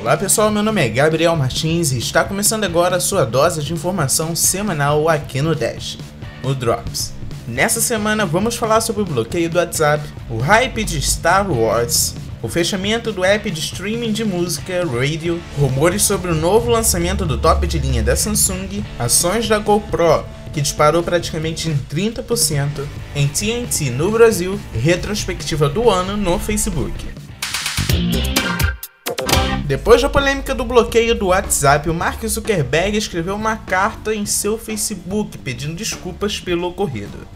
Olá pessoal, meu nome é Gabriel Martins e está começando agora a sua dose de informação semanal aqui no Dash, o Drops. Nessa semana vamos falar sobre o bloqueio do WhatsApp, o hype de Star Wars, o fechamento do app de streaming de música Radio, rumores sobre o novo lançamento do top de linha da Samsung, ações da GoPro que disparou praticamente em 30% em TNT no Brasil, retrospectiva do ano no Facebook. Depois da polêmica do bloqueio do WhatsApp, o Mark Zuckerberg escreveu uma carta em seu Facebook pedindo desculpas pelo ocorrido.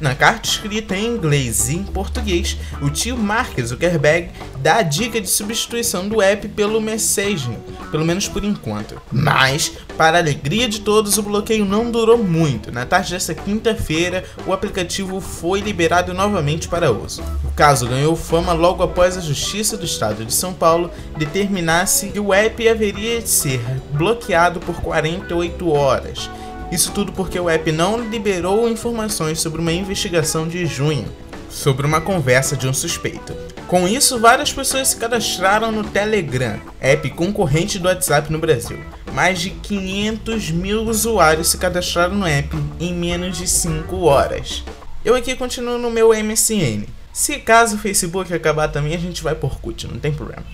Na carta escrita em inglês e em português, o tio Mark Zuckerberg dá a dica de substituição do app pelo Messaging, pelo menos por enquanto. Mas, para a alegria de todos, o bloqueio não durou muito. Na tarde desta quinta-feira, o aplicativo foi liberado novamente para uso. O caso ganhou fama logo após a Justiça do Estado de São Paulo determinasse que o app haveria de ser bloqueado por 48 horas isso tudo porque o app não liberou informações sobre uma investigação de junho, sobre uma conversa de um suspeito. Com isso, várias pessoas se cadastraram no Telegram, app concorrente do WhatsApp no Brasil. Mais de 500 mil usuários se cadastraram no app em menos de 5 horas. Eu aqui continuo no meu MSN. Se caso o Facebook acabar também, a gente vai por CUT, não tem problema.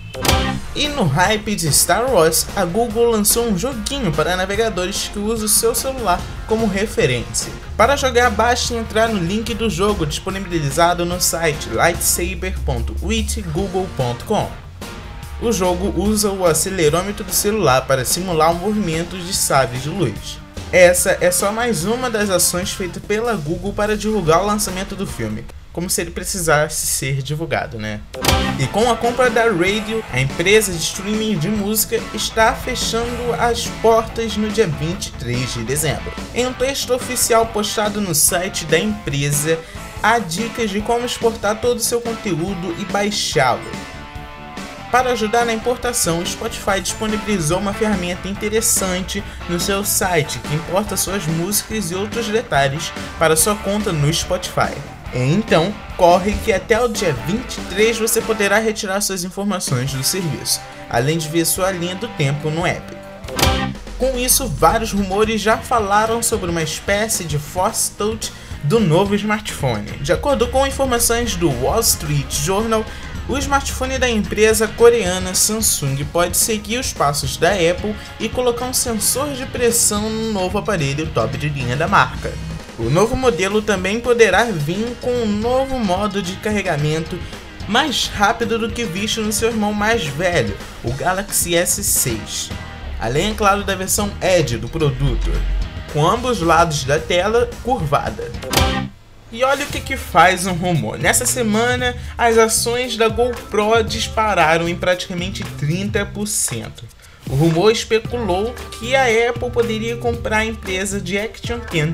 E no hype de Star Wars, a Google lançou um joguinho para navegadores que usa o seu celular como referência. Para jogar, basta entrar no link do jogo disponibilizado no site lightsaber.witgoogle.com. O jogo usa o acelerômetro do celular para simular o movimento de sabres de luz. Essa é só mais uma das ações feitas pela Google para divulgar o lançamento do filme como se ele precisasse ser divulgado, né? E com a compra da Radio, a empresa de streaming de música está fechando as portas no dia 23 de dezembro. Em um texto oficial postado no site da empresa, há dicas de como exportar todo o seu conteúdo e baixá-lo. Para ajudar na importação, o Spotify disponibilizou uma ferramenta interessante no seu site que importa suas músicas e outros detalhes para sua conta no Spotify. Então, corre que até o dia 23 você poderá retirar suas informações do serviço, além de ver sua linha do tempo no app. Com isso, vários rumores já falaram sobre uma espécie de Force Touch do novo smartphone. De acordo com informações do Wall Street Journal, o smartphone da empresa coreana Samsung pode seguir os passos da Apple e colocar um sensor de pressão no novo aparelho top de linha da marca. O novo modelo também poderá vir com um novo modo de carregamento mais rápido do que visto no seu irmão mais velho, o Galaxy S6. Além, é claro, da versão Edge do produto, com ambos lados da tela curvada. E olha o que, que faz um rumor. Nessa semana, as ações da GoPro dispararam em praticamente 30%. O rumor especulou que a Apple poderia comprar a empresa de Action Cam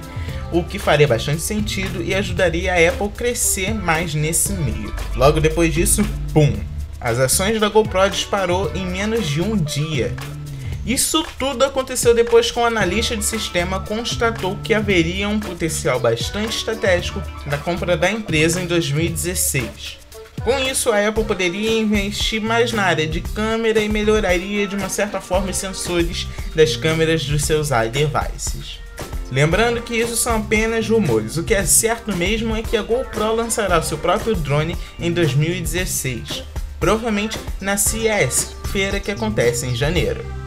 o que faria bastante sentido e ajudaria a Apple crescer mais nesse meio. Logo depois disso, pum! As ações da GoPro disparou em menos de um dia. Isso tudo aconteceu depois que um analista de sistema constatou que haveria um potencial bastante estratégico na compra da empresa em 2016. Com isso, a Apple poderia investir mais na área de câmera e melhoraria de uma certa forma os sensores das câmeras dos seus iDevices. Lembrando que isso são apenas rumores, o que é certo mesmo é que a GoPro lançará seu próprio drone em 2016, provavelmente na CES, feira que acontece em janeiro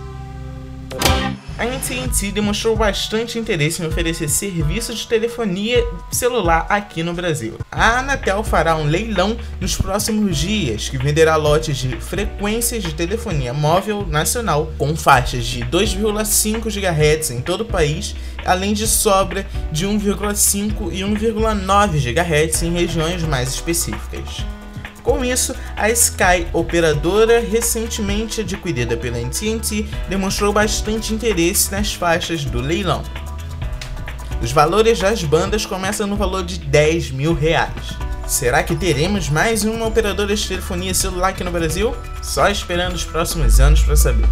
a AT&T demonstrou bastante interesse em oferecer serviço de telefonia celular aqui no Brasil. A Anatel fará um leilão nos próximos dias que venderá lotes de frequências de telefonia móvel nacional com faixas de 2,5 GHz em todo o país, além de sobra de 1,5 e 1,9 GHz em regiões mais específicas. Com isso, a Sky, operadora recentemente adquirida pela AT&T, demonstrou bastante interesse nas faixas do leilão. Os valores das bandas começam no valor de 10 mil reais. Será que teremos mais uma operadora de telefonia celular aqui no Brasil? Só esperando os próximos anos para saber.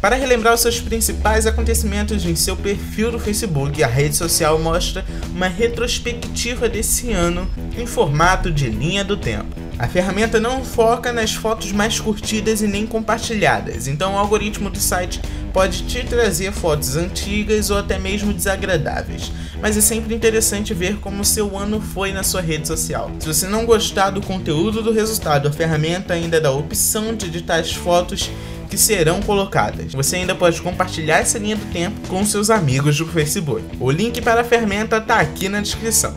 Para relembrar os seus principais acontecimentos em seu perfil do Facebook, a rede social mostra uma retrospectiva desse ano em formato de linha do tempo. A ferramenta não foca nas fotos mais curtidas e nem compartilhadas, então o algoritmo do site pode te trazer fotos antigas ou até mesmo desagradáveis. Mas é sempre interessante ver como seu ano foi na sua rede social. Se você não gostar do conteúdo do resultado, a ferramenta ainda dá a opção de editar as fotos que serão colocadas. Você ainda pode compartilhar essa linha do tempo com seus amigos do Facebook. O link para a ferramenta está aqui na descrição.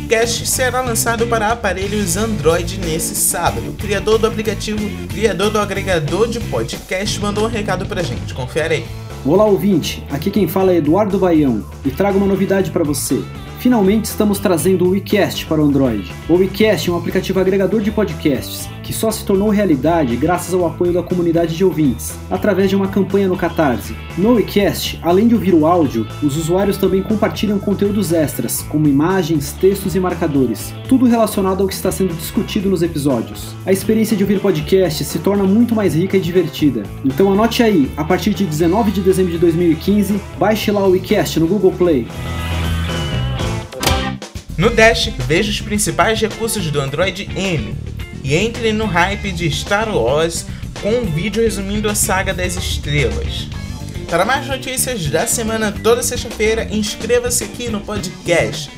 App WeCast será lançado para aparelhos Android nesse sábado. O criador do aplicativo, criador do agregador de podcast, mandou um recado pra gente. Confere aí. Olá, ouvinte. Aqui quem fala é Eduardo Baião e trago uma novidade para você. Finalmente estamos trazendo o WeCast para o Android. O WeCast é um aplicativo agregador de podcasts que só se tornou realidade graças ao apoio da comunidade de ouvintes, através de uma campanha no Catarse. No WeCast, além de ouvir o áudio, os usuários também compartilham conteúdos extras, como imagens, textos e marcadores, tudo relacionado ao que está sendo discutido nos episódios. A experiência de ouvir podcast se torna muito mais rica e divertida. Então anote aí, a partir de 19 de dezembro de 2015, baixe lá o WeCast no Google Play. No Dash, veja os principais recursos do Android M e entre no hype de Star Wars com um vídeo resumindo a saga das estrelas. Para mais notícias da semana toda sexta-feira, inscreva-se aqui no podcast.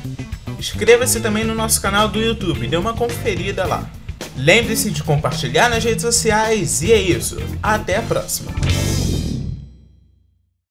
Inscreva-se também no nosso canal do YouTube, dê uma conferida lá. Lembre-se de compartilhar nas redes sociais e é isso. Até a próxima.